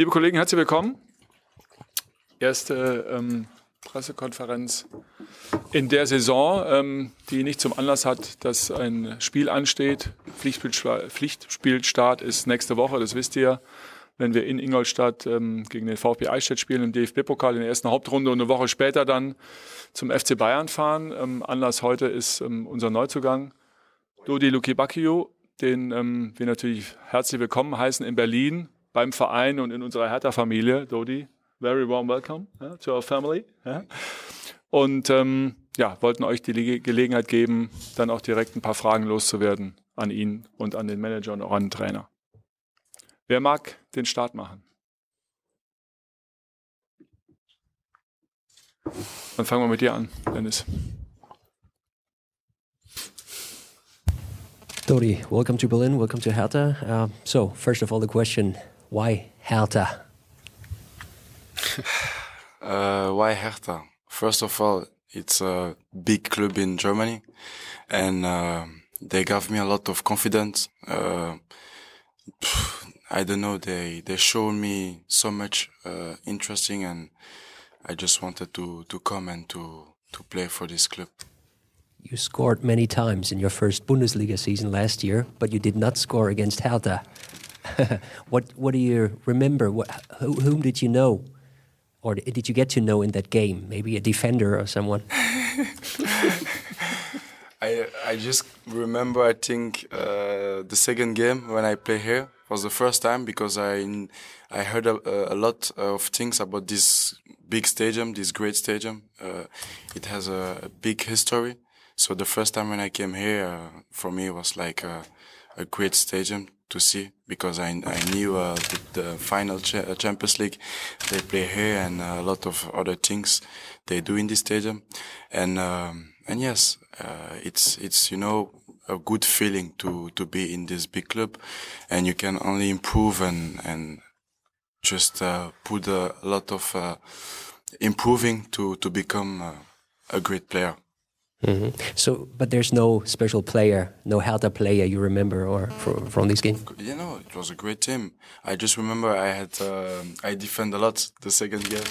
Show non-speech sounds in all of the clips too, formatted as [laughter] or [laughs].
Liebe Kollegen, herzlich willkommen. Erste ähm, Pressekonferenz in der Saison, ähm, die nicht zum Anlass hat, dass ein Spiel ansteht. Pflichtspielstart ist nächste Woche, das wisst ihr, wenn wir in Ingolstadt ähm, gegen den VfB Eichstätt spielen im DFB-Pokal in der ersten Hauptrunde und eine Woche später dann zum FC Bayern fahren. Ähm, Anlass heute ist ähm, unser Neuzugang Dodi Lukibakio, den ähm, wir natürlich herzlich willkommen heißen in Berlin beim Verein und in unserer Hertha-Familie. Dodi, very warm welcome yeah, to our family. Yeah. Und ähm, ja, wollten euch die Le Gelegenheit geben, dann auch direkt ein paar Fragen loszuwerden an ihn und an den Manager und auch an den Trainer. Wer mag den Start machen? Dann fangen wir mit dir an, Dennis. Dodi, welcome to Berlin, welcome to Hertha. Uh, so, first of all, the question why Hertha? [sighs] uh, why Hertha? First of all, it's a big club in Germany, and uh, they gave me a lot of confidence. Uh, [sighs] I don't know. They they showed me so much uh, interesting, and I just wanted to to come and to to play for this club. You scored many times in your first Bundesliga season last year, but you did not score against Hertha. [laughs] what what do you remember? What, who, whom did you know or did you get to know in that game? Maybe a defender or someone. [laughs] I I just remember. I think uh, the second game when I play here was the first time because I I heard a, a lot of things about this big stadium, this great stadium. Uh, it has a, a, big history. So the first time when I came here, uh, for me it was like a, a great stadium to see because I, I knew uh, the, the, final cha uh, Champions League they play here and uh, a lot of other things they do in this stadium, and um, and yes, uh, it's it's you know a good feeling to to be in this big club, and you can only improve and and just uh, put a lot of uh, improving to to become a great player. Mm -hmm. So, but there's no special player, no Hertha player you remember or from, from this game? You know, it was a great team. I just remember I had uh, I defend a lot the second game.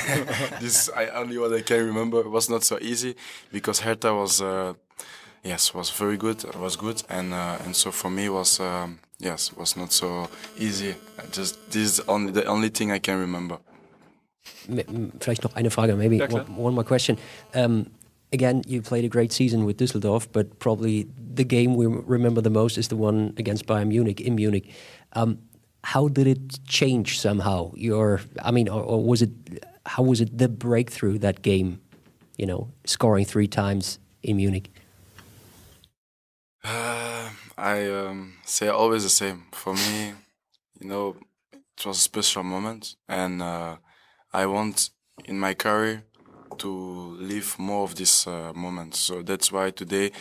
[laughs] this I only what I can remember. It was not so easy because Hertha was uh, yes was very good. Was good and uh, and so for me was um, yes was not so easy. Just this is only the only thing I can remember. Vielleicht noch eine Frage, maybe one, one, more question. Um, again, you played a great season with Düsseldorf, but probably the game we remember the most is the one against Bayern Munich in Munich. Um, how did it change somehow? Your, I mean, or, or, was it? How was it the breakthrough that game? You know, scoring three times in Munich. Uh, I um, say always the same. For me, you know, it was a special moment, and uh, I want in my career to live more of this uh, moment. So that's why today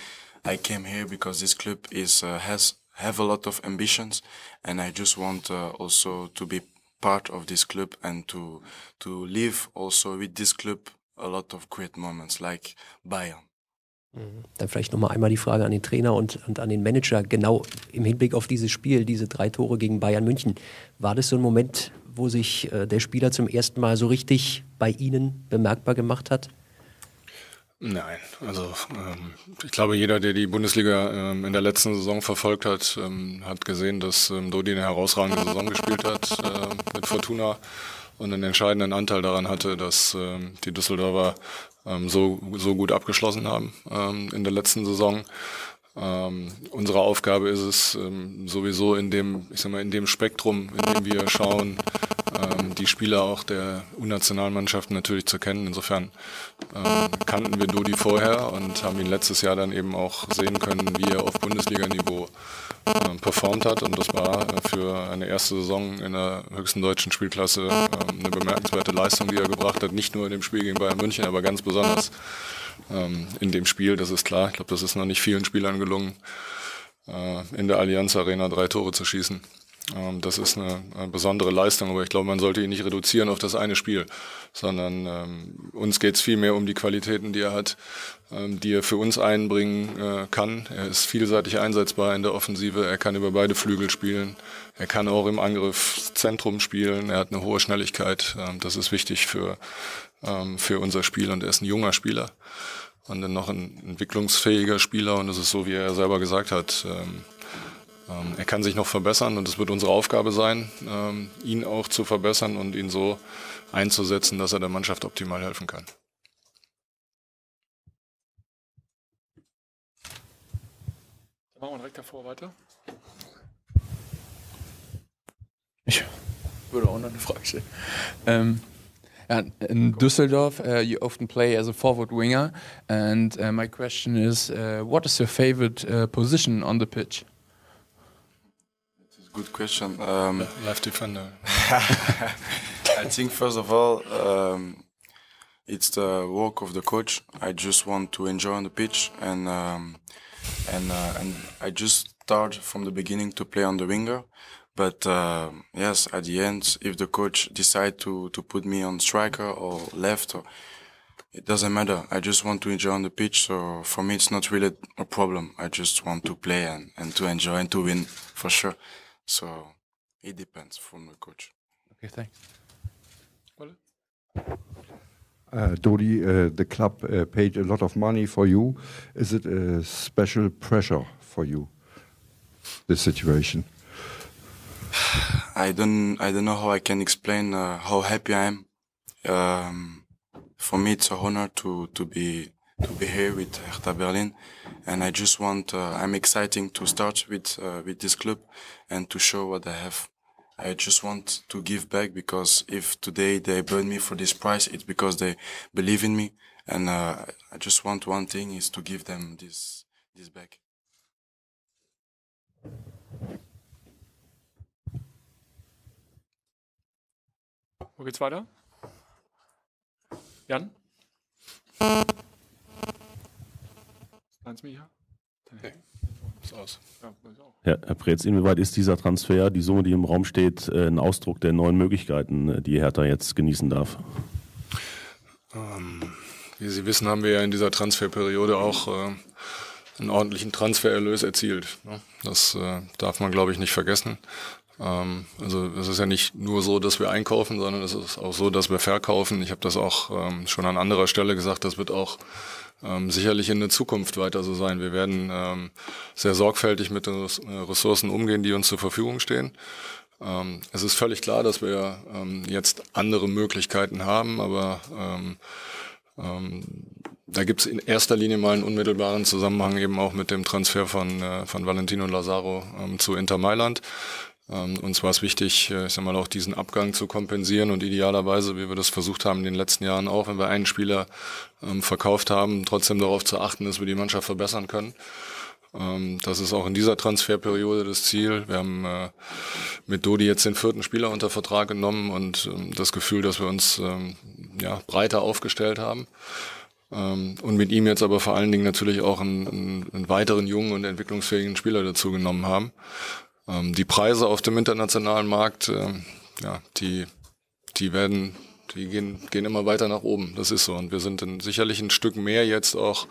I came here because this club is uh, has have a lot of ambitions, and I just want uh, also to be part of this club and to to live also with this club a lot of great moments like Bayern. Mhm. Dann vielleicht nochmal einmal die Frage an den Trainer und, und an den Manager, genau im Hinblick auf dieses Spiel, diese drei Tore gegen Bayern München. War das so ein Moment, wo sich äh, der Spieler zum ersten Mal so richtig bei Ihnen bemerkbar gemacht hat? Nein, also ähm, ich glaube, jeder, der die Bundesliga ähm, in der letzten Saison verfolgt hat, ähm, hat gesehen, dass ähm, Dodi eine herausragende Saison gespielt hat äh, mit Fortuna und einen entscheidenden Anteil daran hatte, dass ähm, die Düsseldorfer ähm, so, so gut abgeschlossen haben ähm, in der letzten Saison. Ähm, unsere Aufgabe ist es ähm, sowieso in dem, ich sag mal, in dem Spektrum, in dem wir schauen, ähm, die Spieler auch der U-Nationalmannschaften natürlich zu kennen. Insofern ähm, kannten wir Dodi vorher und haben ihn letztes Jahr dann eben auch sehen können, wie er auf Bundesliga-Niveau äh, performt hat. Und das war äh, für eine erste Saison in der höchsten deutschen Spielklasse äh, eine bemerkenswerte Leistung, die er gebracht hat. Nicht nur in dem Spiel gegen Bayern München, aber ganz besonders ähm, in dem Spiel, das ist klar. Ich glaube, das ist noch nicht vielen Spielern gelungen, äh, in der Allianz Arena drei Tore zu schießen. Ähm, das ist eine, eine, besondere Leistung, aber ich glaube, man sollte ihn nicht reduzieren auf das eine Spiel, sondern ähm, uns geht es vielmehr um die Qualitäten, die er hat, ähm, die er für uns einbringen äh, kann. Er ist vielseitig einsetzbar in der Offensive, er kann über beide Flügel spielen, er kann auch im Angriffszentrum spielen, er hat eine hohe Schnelligkeit. Ähm, das ist wichtig für, ähm, für unser Spiel und er ist ein junger Spieler und dann noch ein entwicklungsfähiger Spieler und das ist so, wie er selber gesagt hat. Ähm, ähm, er kann sich noch verbessern und es wird unsere Aufgabe sein, ähm, ihn auch zu verbessern und ihn so einzusetzen, dass er der Mannschaft optimal helfen kann. Dann machen wir direkt davor weiter. Ich würde auch noch eine Frage stellen. Ähm, in Düsseldorf, uh, you often play as a forward winger, and uh, my question is, uh, what is your favorite uh, position on the pitch? Good question. Um, Left defender. [laughs] I think first of all, um, it's the work of the coach. I just want to enjoy on the pitch, and um, and uh, and I just start from the beginning to play on the winger. But uh, yes, at the end, if the coach decide to to put me on striker or left, or, it doesn't matter. I just want to enjoy on the pitch. So for me, it's not really a problem. I just want to play and, and to enjoy and to win for sure. So it depends from the coach. Okay, thanks. Uh, Dodi, uh, the club uh, paid a lot of money for you. Is it a special pressure for you, this situation? [sighs] I don't, I don't know how I can explain uh, how happy I am. Um, for me, it's an honor to to be to be here with Hertha Berlin, and I just want. Uh, I'm exciting to start with uh, with this club and to show what I have. I just want to give back because if today they burn me for this price, it's because they believe in me, and uh, I just want one thing is to give them this this back. Wo geht's weiter? Jan? Eins mir hier? Nee. Ist aus. Ja. Herr, Herr Preetz, inwieweit ist dieser Transfer, die Summe, die im Raum steht, äh, ein Ausdruck der neuen Möglichkeiten, äh, die Hertha jetzt genießen darf? Ähm, wie Sie wissen, haben wir ja in dieser Transferperiode auch äh, einen ordentlichen Transfererlös erzielt. Ne? Das äh, darf man, glaube ich, nicht vergessen. Ähm, also es ist ja nicht nur so, dass wir einkaufen, sondern es ist auch so, dass wir verkaufen. Ich habe das auch ähm, schon an anderer Stelle gesagt, das wird auch ähm, sicherlich in der Zukunft weiter so sein. Wir werden ähm, sehr sorgfältig mit den äh, Ressourcen umgehen, die uns zur Verfügung stehen. Ähm, es ist völlig klar, dass wir ähm, jetzt andere Möglichkeiten haben, aber ähm, ähm, da gibt es in erster Linie mal einen unmittelbaren Zusammenhang eben auch mit dem Transfer von, äh, von Valentino Lazaro ähm, zu Inter Mailand. Ähm, uns war es wichtig, äh, ich sag mal, auch diesen Abgang zu kompensieren und idealerweise, wie wir das versucht haben in den letzten Jahren auch, wenn wir einen Spieler ähm, verkauft haben, trotzdem darauf zu achten, dass wir die Mannschaft verbessern können. Ähm, das ist auch in dieser Transferperiode das Ziel. Wir haben äh, mit Dodi jetzt den vierten Spieler unter Vertrag genommen und das Gefühl, dass wir uns ja, breiter aufgestellt haben. und mit ihm jetzt aber vor allen Dingen natürlich auch einen, einen weiteren jungen und entwicklungsfähigen Spieler dazu genommen haben. Ähm, die Preise auf dem internationalen Markt, ähm, ja, die, die werden, die gehen, gehen immer weiter nach oben. Das ist so. Und wir sind dann sicherlich ein Stück mehr jetzt auch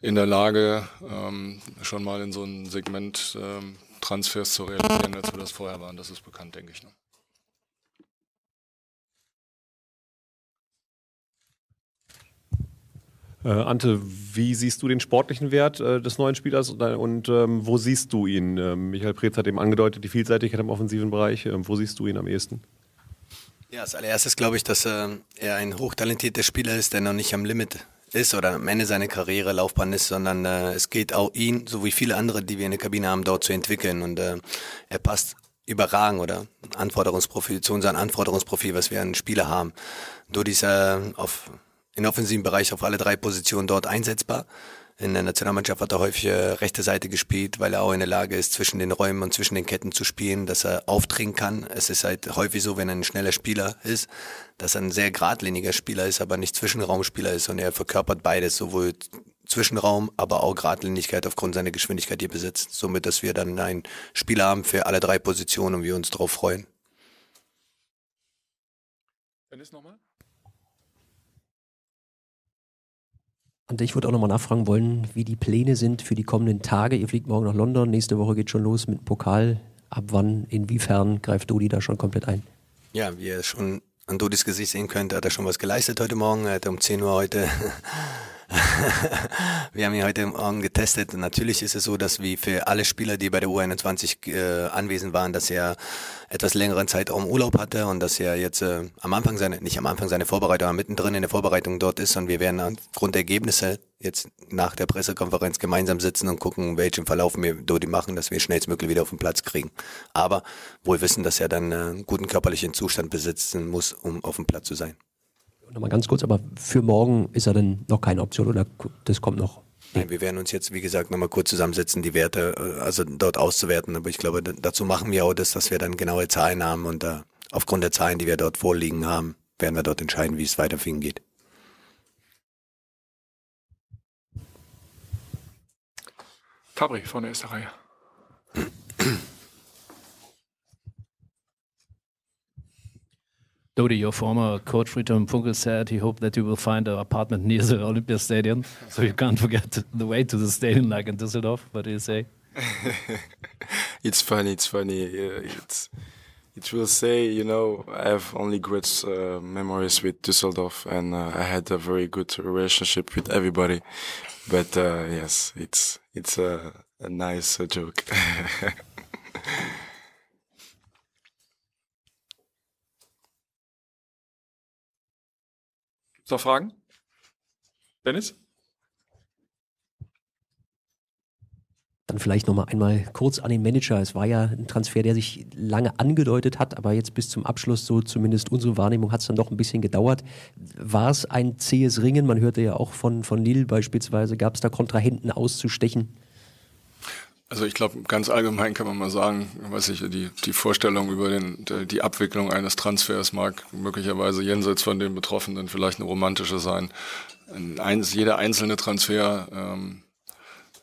in der Lage, ähm, schon mal in so ein Segment ähm, Transfers zu realisieren, als wir das vorher waren. Das ist bekannt, denke ich. Ne? Äh, Ante, wie siehst du den sportlichen Wert äh, des neuen Spielers und, und ähm, wo siehst du ihn? Ähm, Michael Preetz hat eben angedeutet, die Vielseitigkeit im offensiven Bereich. Ähm, wo siehst du ihn am ehesten? Ja, als allererstes glaube ich, dass äh, er ein hochtalentierter Spieler ist, der noch nicht am Limit ist oder am Ende seiner Karriere Laufbahn ist, sondern äh, es geht auch ihn, so wie viele andere, die wir in der Kabine haben, dort zu entwickeln. Und äh, er passt überragend oder Anforderungsprofil zu unserem Anforderungsprofil, was wir an Spieler haben. Durch diese auf im offensiven Bereich auf alle drei Positionen dort einsetzbar. In der Nationalmannschaft hat er häufig äh, rechte Seite gespielt, weil er auch in der Lage ist, zwischen den Räumen und zwischen den Ketten zu spielen, dass er aufdringen kann. Es ist halt häufig so, wenn er ein schneller Spieler ist, dass er ein sehr geradliniger Spieler ist, aber nicht Zwischenraumspieler ist und er verkörpert beides, sowohl Zwischenraum, aber auch Gradlinigkeit aufgrund seiner Geschwindigkeit hier besitzt. Somit, dass wir dann einen Spieler haben für alle drei Positionen und wir uns darauf freuen. Dennis nochmal? Und ich würde auch nochmal nachfragen wollen, wie die Pläne sind für die kommenden Tage. Ihr fliegt morgen nach London, nächste Woche geht schon los mit Pokal. Ab wann, inwiefern greift Dodi da schon komplett ein? Ja, wie ihr schon an Dodis Gesicht sehen könnt, hat er schon was geleistet heute Morgen. Er hat um 10 Uhr heute [laughs] wir haben ihn heute Morgen getestet. Natürlich ist es so, dass wie für alle Spieler, die bei der U21 äh, anwesend waren, dass er etwas längeren Zeitraum Urlaub hatte und dass er jetzt äh, am Anfang seine, nicht am Anfang seine Vorbereitung, aber mittendrin in der Vorbereitung dort ist und wir werden aufgrund der Ergebnisse jetzt nach der Pressekonferenz gemeinsam sitzen und gucken, welchen Verlauf wir Dodi machen, dass wir schnellstmöglich wieder auf den Platz kriegen. Aber wohl wissen, dass er dann äh, einen guten körperlichen Zustand besitzen muss, um auf dem Platz zu sein nochmal ganz kurz, aber für morgen ist er dann noch keine Option oder das kommt noch? Nein, wir werden uns jetzt, wie gesagt, nochmal kurz zusammensetzen, die Werte, äh, also dort auszuwerten. Aber ich glaube, dazu machen wir auch das, dass wir dann genaue Zahlen haben und uh, aufgrund der Zahlen, die wir dort vorliegen haben, werden wir dort entscheiden, wie es weiter geht. Fabri von der ersten [clears throat] Reihe. Dodi, your former coach Friedhelm Funkel said he hoped that you will find an apartment near the Olympia Stadium, so you can't forget the way to the stadium like in Düsseldorf. What do you say? [laughs] it's funny. It's funny. Uh, it's it will say, you know, I have only great uh, memories with Düsseldorf, and uh, I had a very good relationship with everybody. But uh, yes, it's it's a, a nice uh, [laughs] joke. noch Fragen? Dennis? Dann vielleicht noch mal einmal kurz an den Manager. Es war ja ein Transfer, der sich lange angedeutet hat, aber jetzt bis zum Abschluss, so zumindest unsere Wahrnehmung, hat es dann doch ein bisschen gedauert. War es ein zähes Ringen? Man hörte ja auch von, von Lille beispielsweise. Gab es da Kontrahenten auszustechen? Also ich glaube, ganz allgemein kann man mal sagen, weiß ich, die, die Vorstellung über den, die Abwicklung eines Transfers mag möglicherweise jenseits von den Betroffenen vielleicht eine romantische sein. Ein, jeder einzelne Transfer ähm,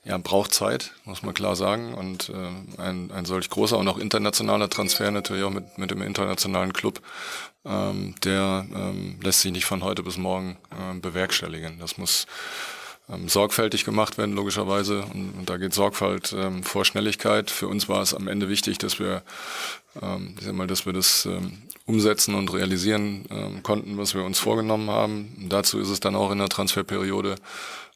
ja, braucht Zeit, muss man klar sagen. Und äh, ein, ein solch großer und auch internationaler Transfer natürlich auch mit, mit dem internationalen Club, ähm, der ähm, lässt sich nicht von heute bis morgen äh, bewerkstelligen. Das muss ähm, sorgfältig gemacht werden, logischerweise. Und, und da geht Sorgfalt ähm, vor Schnelligkeit. Für uns war es am Ende wichtig, dass wir, ähm, ich sag mal, dass wir das ähm, umsetzen und realisieren ähm, konnten, was wir uns vorgenommen haben. Und dazu ist es dann auch in der Transferperiode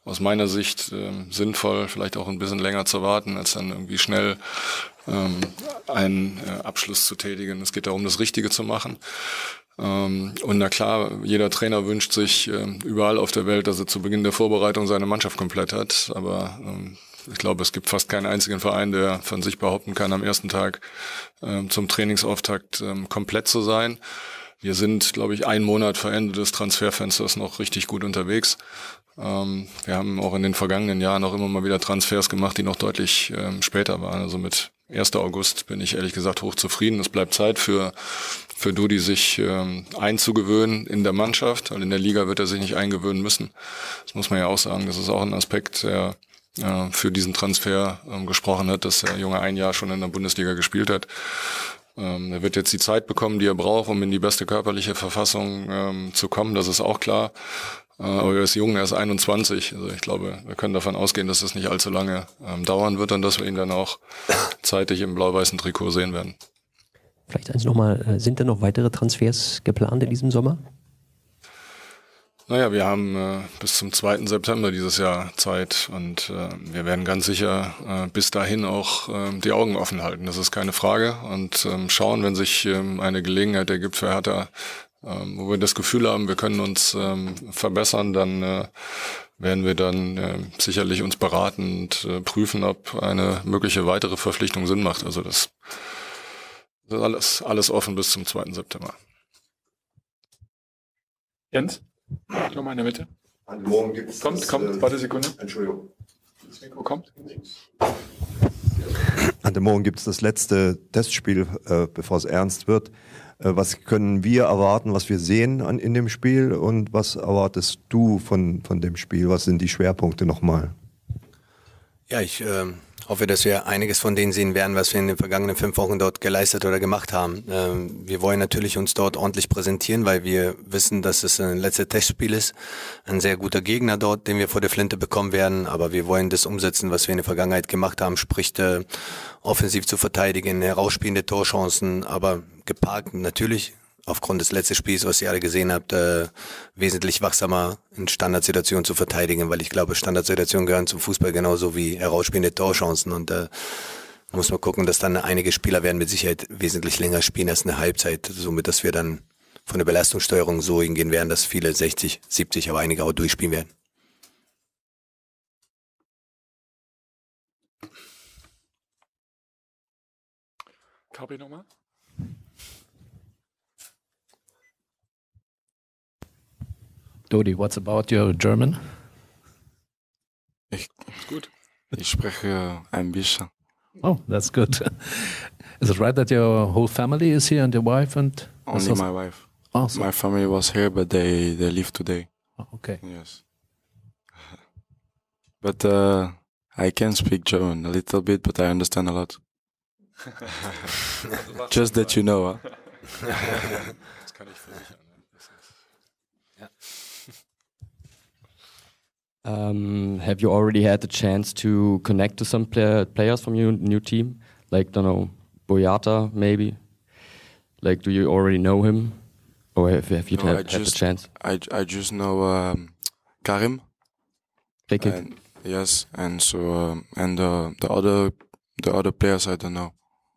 aus meiner Sicht ähm, sinnvoll, vielleicht auch ein bisschen länger zu warten, als dann irgendwie schnell ähm, einen äh, Abschluss zu tätigen. Es geht darum, das Richtige zu machen. Ähm, und na klar, jeder Trainer wünscht sich ähm, überall auf der Welt, dass er zu Beginn der Vorbereitung seine Mannschaft komplett hat. Aber ähm, ich glaube, es gibt fast keinen einzigen Verein, der von sich behaupten kann, am ersten Tag zum Trainingsauftakt komplett zu sein. Wir sind, glaube ich, einen Monat vor Ende des Transferfensters noch richtig gut unterwegs. wir haben auch in den vergangenen Jahren auch immer mal wieder Transfers gemacht, die noch deutlich später waren. Also mit 1. August bin ich ehrlich gesagt hoch zufrieden. Es bleibt Zeit für für Dudi sich ähm, einzugewöhnen in der Mannschaft, weil in der Liga wird er sich nicht eingewöhnen müssen. Das muss man ja auch sagen. Das ist auch ein Aspekt, der äh, für diesen Transfer ähm, gesprochen hat, dass der Junge ein Jahr schon in der Bundesliga gespielt hat. Ähm, er wird jetzt die Zeit bekommen, die er braucht, um in die beste körperliche Verfassung ähm, zu kommen. Das ist auch klar. Äh, aber er ist jung, er ist 21. Also ich glaube, wir können davon ausgehen, dass das nicht allzu lange ähm, dauern wird und dass wir ihn dann auch zeitig im blau-weißen Trikot sehen werden. Vielleicht eins nochmal, äh, sind denn noch weitere Transfers geplant in diesem Sommer? Naja, wir haben äh, bis zum 2. September dieses Jahr Zeit und äh, wir werden ganz sicher äh, bis dahin auch äh, die Augen offen halten. Das ist keine Frage und ähm, schauen, wenn sich ähm, eine Gelegenheit ergibt für Hertha, ähm, wo wir das Gefühl haben, wir können uns ähm, verbessern, dann äh, werden wir dann äh, sicherlich uns beraten und äh, prüfen, ob eine mögliche weitere Verpflichtung Sinn macht. Also das das ist alles, alles offen bis zum 2. September. Jens? Komm mal in der Mitte. morgen gibt's kommt, das, kommt, äh, warte Sekunde. Entschuldigung. Das Mikro kommt. An dem Morgen gibt es das letzte Testspiel, äh, bevor es ernst wird. Äh, was können wir erwarten, was wir sehen an, in dem Spiel und was erwartest du von, von dem Spiel? Was sind die Schwerpunkte nochmal? Ja, ich ähm, hoffe, dass wir einiges von denen sehen werden, was wir in den vergangenen fünf Wochen dort geleistet oder gemacht haben. Ähm, wir wollen natürlich uns dort ordentlich präsentieren, weil wir wissen, dass es ein letztes Testspiel ist. Ein sehr guter Gegner dort, den wir vor der Flinte bekommen werden. Aber wir wollen das umsetzen, was wir in der Vergangenheit gemacht haben, sprich äh, offensiv zu verteidigen, herausspielende Torchancen, aber geparkt natürlich aufgrund des letzten Spiels, was ihr alle gesehen habt, äh, wesentlich wachsamer in Standardsituationen zu verteidigen, weil ich glaube, Standardsituationen gehören zum Fußball genauso wie herausspielende Torchancen und äh, muss man gucken, dass dann einige Spieler werden mit Sicherheit wesentlich länger spielen als eine Halbzeit, somit dass wir dann von der Belastungssteuerung so hingehen werden, dass viele 60, 70, aber einige auch durchspielen werden. Kapi nochmal? Dodi, what's about your German? Ich, gut. Ich spreche ein bisschen. Oh, that's good. Is it right that your whole family is here and your wife and only my wife? Oh, my family was here, but they they leave today. Oh, okay. Yes. [laughs] But uh, I can speak German a little bit, but I understand a lot. [laughs] Just that you know. Huh? das kann ich für dich Um, have you already had the chance to connect to some play players from your new team? Like, don't know, Boyata, maybe? Like, do you already know him? Or have, have you no, had, just, had, the chance? I, I just know um, Karim. And, yes, and so um, and uh, the other the other players I don't know.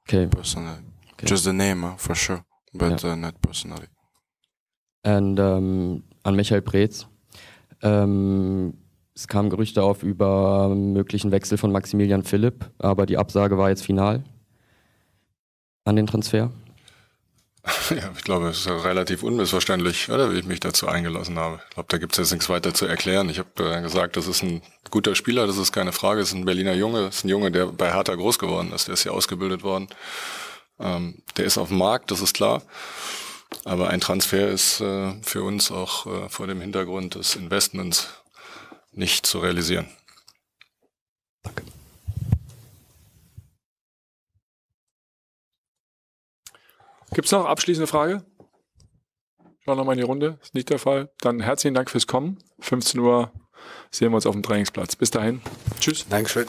Okay. Personally, okay. just the name uh, for sure, but yeah. uh, not personally. And um, an Michael Preetz, um, Es kamen Gerüchte auf über möglichen Wechsel von Maximilian Philipp, aber die Absage war jetzt final an den Transfer. [laughs] Ja, ich glaube, es ist relativ unmissverständlich, oder, wie ich mich dazu eingelassen habe. Ich glaube, da gibt es jetzt nichts weiter zu erklären. Ich habe äh, gesagt, das ist ein guter Spieler, das ist keine Frage, das ist ein Berliner Junge, das ist ein Junge, der bei Hertha groß geworden ist, der ist hier ausgebildet worden. Ähm, der ist auf dem Markt, das ist klar. Aber ein Transfer ist äh, für uns auch äh, vor dem Hintergrund des Investments nicht zu realisieren. Danke. Gibt es noch abschließende Frage? Schauen wir nochmal in die Runde. Ist nicht der Fall. Dann herzlichen Dank fürs Kommen. 15 Uhr sehen wir uns auf dem Trainingsplatz. Bis dahin. Tschüss. Dankeschön.